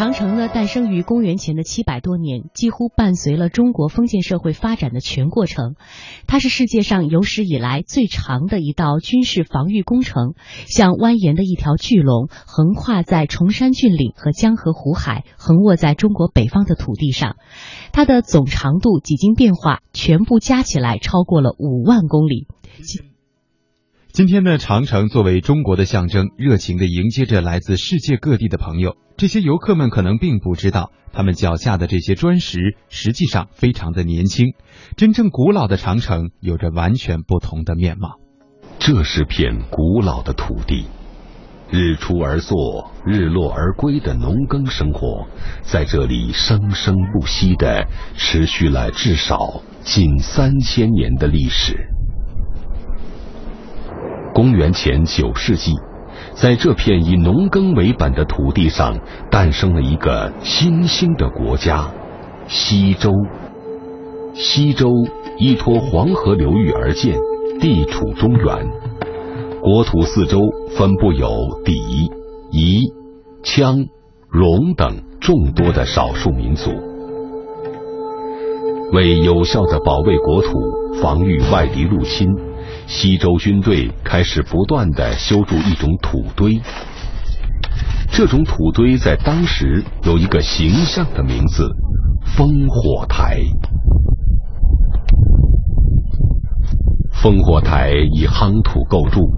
长城呢，诞生于公元前的七百多年，几乎伴随了中国封建社会发展的全过程。它是世界上有史以来最长的一道军事防御工程，像蜿蜒的一条巨龙，横跨在崇山峻岭和江河湖海，横卧在中国北方的土地上。它的总长度几经变化，全部加起来超过了五万公里。今天呢，长城作为中国的象征，热情的迎接着来自世界各地的朋友。这些游客们可能并不知道，他们脚下的这些砖石实际上非常的年轻。真正古老的长城有着完全不同的面貌。这是片古老的土地，日出而作，日落而归的农耕生活，在这里生生不息的持续了至少近三千年的历史。公元前九世纪，在这片以农耕为本的土地上，诞生了一个新兴的国家——西周。西周依托黄河流域而建，地处中原，国土四周分布有氐、夷、羌、戎等众多的少数民族。为有效的保卫国土，防御外敌入侵。西周军队开始不断的修筑一种土堆，这种土堆在当时有一个形象的名字——烽火台。烽火台以夯土构筑，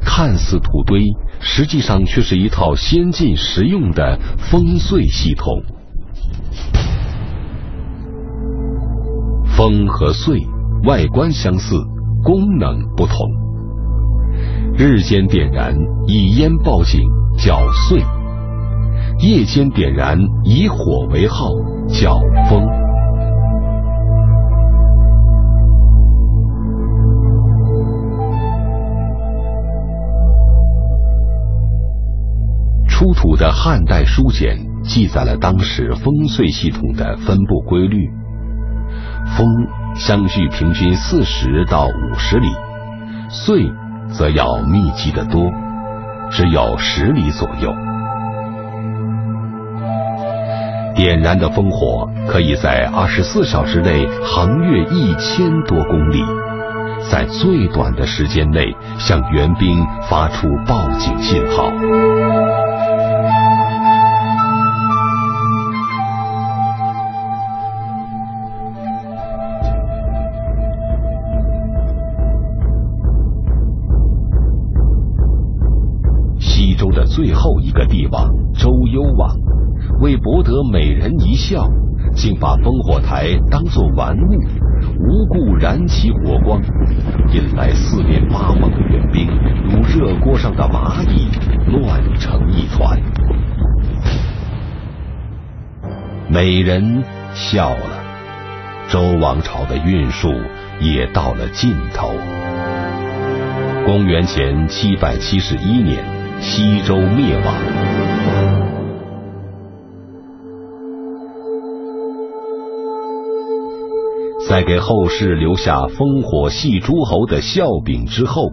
看似土堆，实际上却是一套先进实用的烽燧系统。烽和燧外观相似。功能不同，日间点燃以烟报警叫燧，夜间点燃以火为号叫风。出土的汉代书简记载了当时烽燧系统的分布规律，风。相距平均四十到五十里，燧则要密集的多，只有十里左右。点燃的烽火可以在二十四小时内横越一千多公里，在最短的时间内向援兵发出报警信号。最后一个帝王周幽王，为博得美人一笑，竟把烽火台当作玩物，无故燃起火光，引来四面八方的援兵如热锅上的蚂蚁，乱成一团。美人笑了，周王朝的运数也到了尽头。公元前七百七十一年。西周灭亡，在给后世留下烽火戏诸侯的笑柄之后，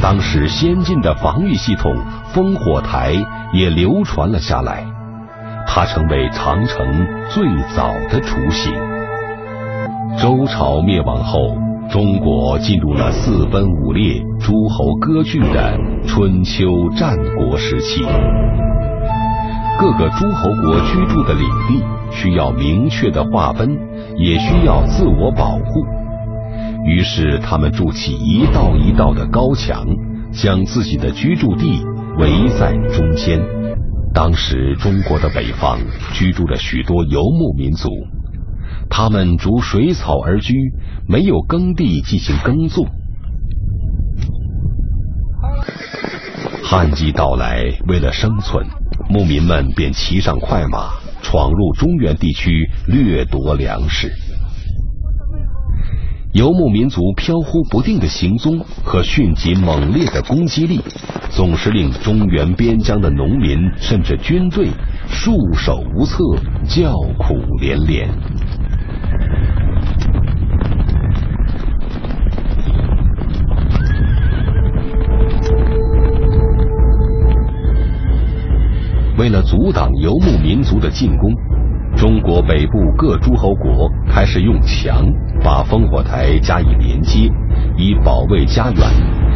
当时先进的防御系统烽火台也流传了下来，它成为长城最早的雏形。周朝灭亡后。中国进入了四分五裂、诸侯割据的春秋战国时期，各个诸侯国居住的领地需要明确的划分，也需要自我保护。于是，他们筑起一道一道的高墙，将自己的居住地围在中间。当时，中国的北方居住着许多游牧民族。他们逐水草而居，没有耕地进行耕作。旱季到来，为了生存，牧民们便骑上快马，闯入中原地区掠夺粮食。游牧民族飘忽不定的行踪和迅疾猛烈的攻击力，总是令中原边疆的农民甚至军队束手无策，叫苦连连。为了阻挡游牧民族的进攻，中国北部各诸侯国开始用墙把烽火台加以连接，以保卫家园，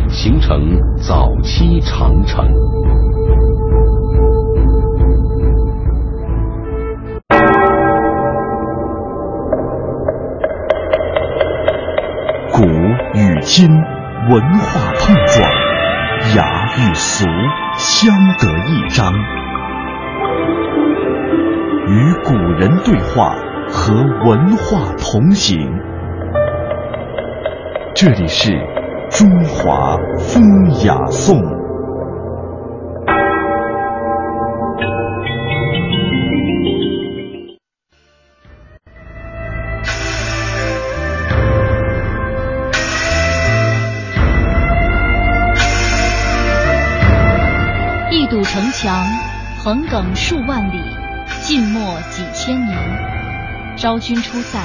形成早期长城。古与今文化碰撞，雅与俗相得益彰，与古人对话，和文化同行。这里是中华风雅颂。一堵城墙横亘数万里，晋末几千年。昭君出塞，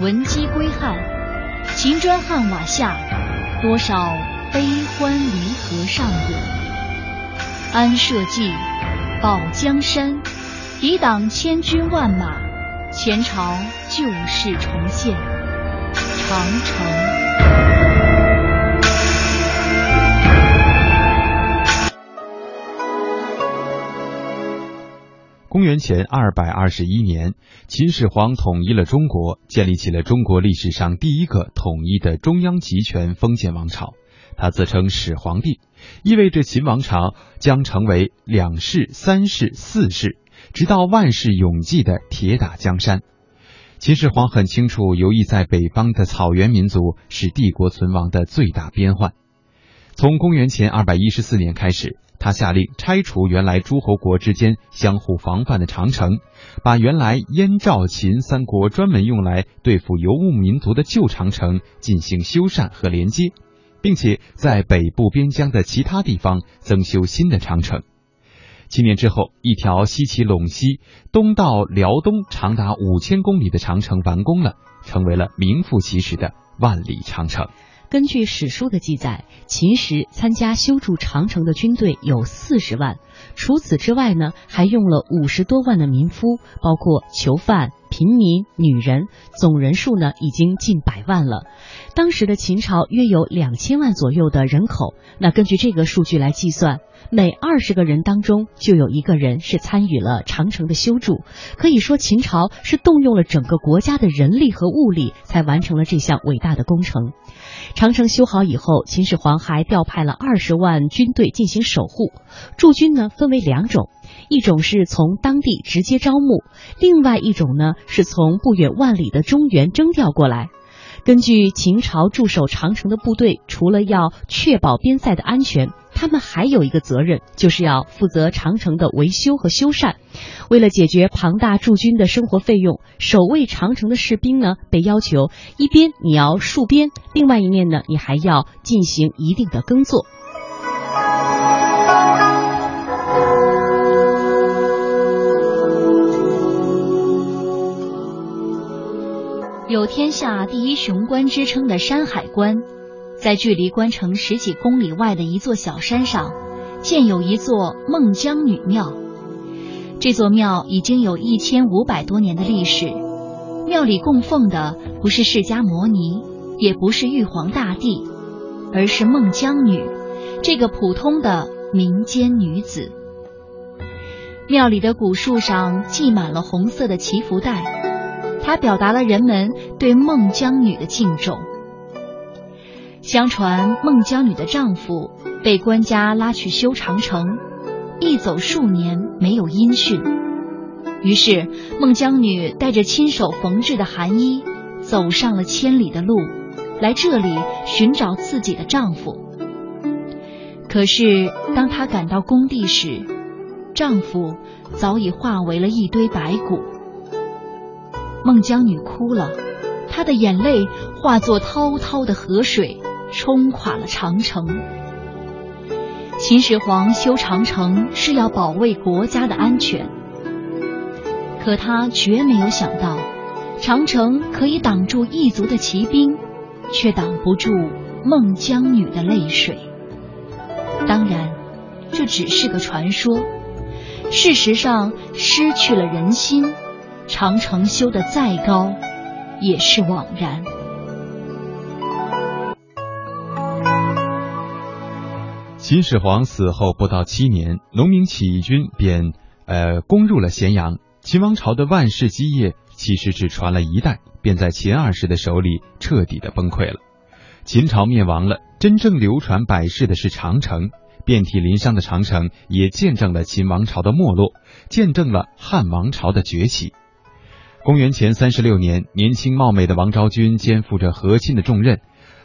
闻鸡归汉。秦砖汉瓦下，多少悲欢离合上演。安社稷，保江山，抵挡千军万马，前朝旧事重现。长城。公元前二百二十一年，秦始皇统一了中国，建立起了中国历史上第一个统一的中央集权封建王朝。他自称始皇帝，意味着秦王朝将成为两世、三世、四世，直到万世永继的铁打江山。秦始皇很清楚，游弋在北方的草原民族是帝国存亡的最大边患。从公元前二百一十四年开始。他下令拆除原来诸侯国之间相互防范的长城，把原来燕赵秦三国专门用来对付游牧民族的旧长城进行修缮和连接，并且在北部边疆的其他地方增修新的长城。七年之后，一条西起陇西、东到辽东、长达五千公里的长城完工了，成为了名副其实的万里长城。根据史书的记载，秦时参加修筑长城的军队有四十万，除此之外呢，还用了五十多万的民夫，包括囚犯、平民、女人，总人数呢已经近百万了。当时的秦朝约有两千万左右的人口，那根据这个数据来计算，每二十个人当中就有一个人是参与了长城的修筑，可以说秦朝是动用了整个国家的人力和物力，才完成了这项伟大的工程。长城修好以后，秦始皇还调派了二十万军队进行守护。驻军呢分为两种，一种是从当地直接招募，另外一种呢是从不远万里的中原征调过来。根据秦朝驻守长城的部队，除了要确保边塞的安全。他们还有一个责任，就是要负责长城的维修和修缮。为了解决庞大驻军的生活费用，守卫长城的士兵呢，被要求一边你要戍边，另外一面呢，你还要进行一定的耕作。天下第一雄关之称的山海关。在距离关城十几公里外的一座小山上，建有一座孟姜女庙。这座庙已经有一千五百多年的历史。庙里供奉的不是释迦摩尼，也不是玉皇大帝，而是孟姜女这个普通的民间女子。庙里的古树上系满了红色的祈福带，它表达了人们对孟姜女的敬重。相传孟姜女的丈夫被官家拉去修长城，一走数年没有音讯。于是孟姜女带着亲手缝制的寒衣，走上了千里的路，来这里寻找自己的丈夫。可是当她赶到工地时，丈夫早已化为了一堆白骨。孟姜女哭了，她的眼泪化作滔滔的河水。冲垮了长城。秦始皇修长城是要保卫国家的安全，可他绝没有想到，长城可以挡住异族的骑兵，却挡不住孟姜女的泪水。当然，这只是个传说。事实上失去了人心，长城修得再高，也是枉然。秦始皇死后不到七年，农民起义军便呃攻入了咸阳。秦王朝的万世基业其实只传了一代，便在秦二世的手里彻底的崩溃了。秦朝灭亡了，真正流传百世的是长城。遍体鳞伤的长城也见证了秦王朝的没落，见证了汉王朝的崛起。公元前三十六年，年轻貌美的王昭君肩负着和亲的重任。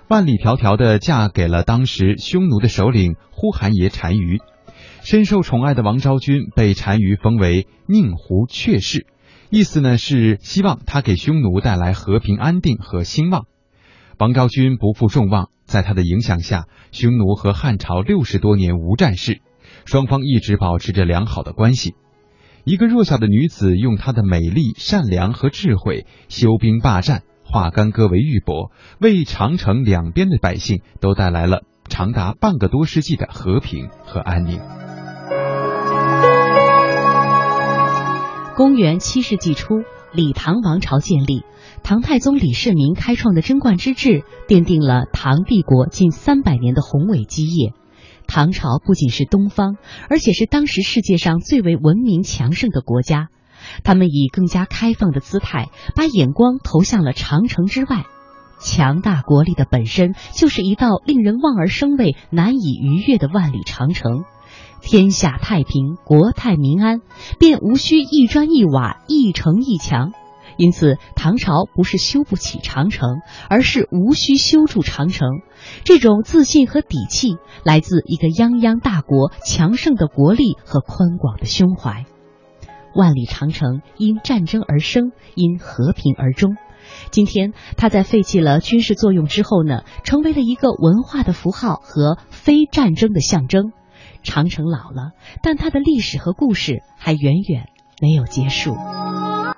万里迢迢的嫁给了当时匈奴的首领呼韩邪单于，深受宠爱的王昭君被单于封为宁胡阙氏，意思呢是希望他给匈奴带来和平安定和兴旺。王昭君不负众望，在他的影响下，匈奴和汉朝六十多年无战事，双方一直保持着良好的关系。一个弱小的女子用她的美丽、善良和智慧修兵霸占。化干戈为玉帛，为长城两边的百姓都带来了长达半个多世纪的和平和安宁。公元七世纪初，李唐王朝建立，唐太宗李世民开创的贞观之治，奠定了唐帝国近三百年的宏伟基业。唐朝不仅是东方，而且是当时世界上最为文明强盛的国家。他们以更加开放的姿态，把眼光投向了长城之外。强大国力的本身就是一道令人望而生畏、难以逾越的万里长城。天下太平，国泰民安，便无需一砖一瓦、一城一墙。因此，唐朝不是修不起长城，而是无需修筑长城。这种自信和底气，来自一个泱泱大国强盛的国力和宽广的胸怀。万里长城因战争而生，因和平而终。今天，它在废弃了军事作用之后呢，成为了一个文化的符号和非战争的象征。长城老了，但它的历史和故事还远远没有结束。